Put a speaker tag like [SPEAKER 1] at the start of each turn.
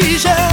[SPEAKER 1] Jesus.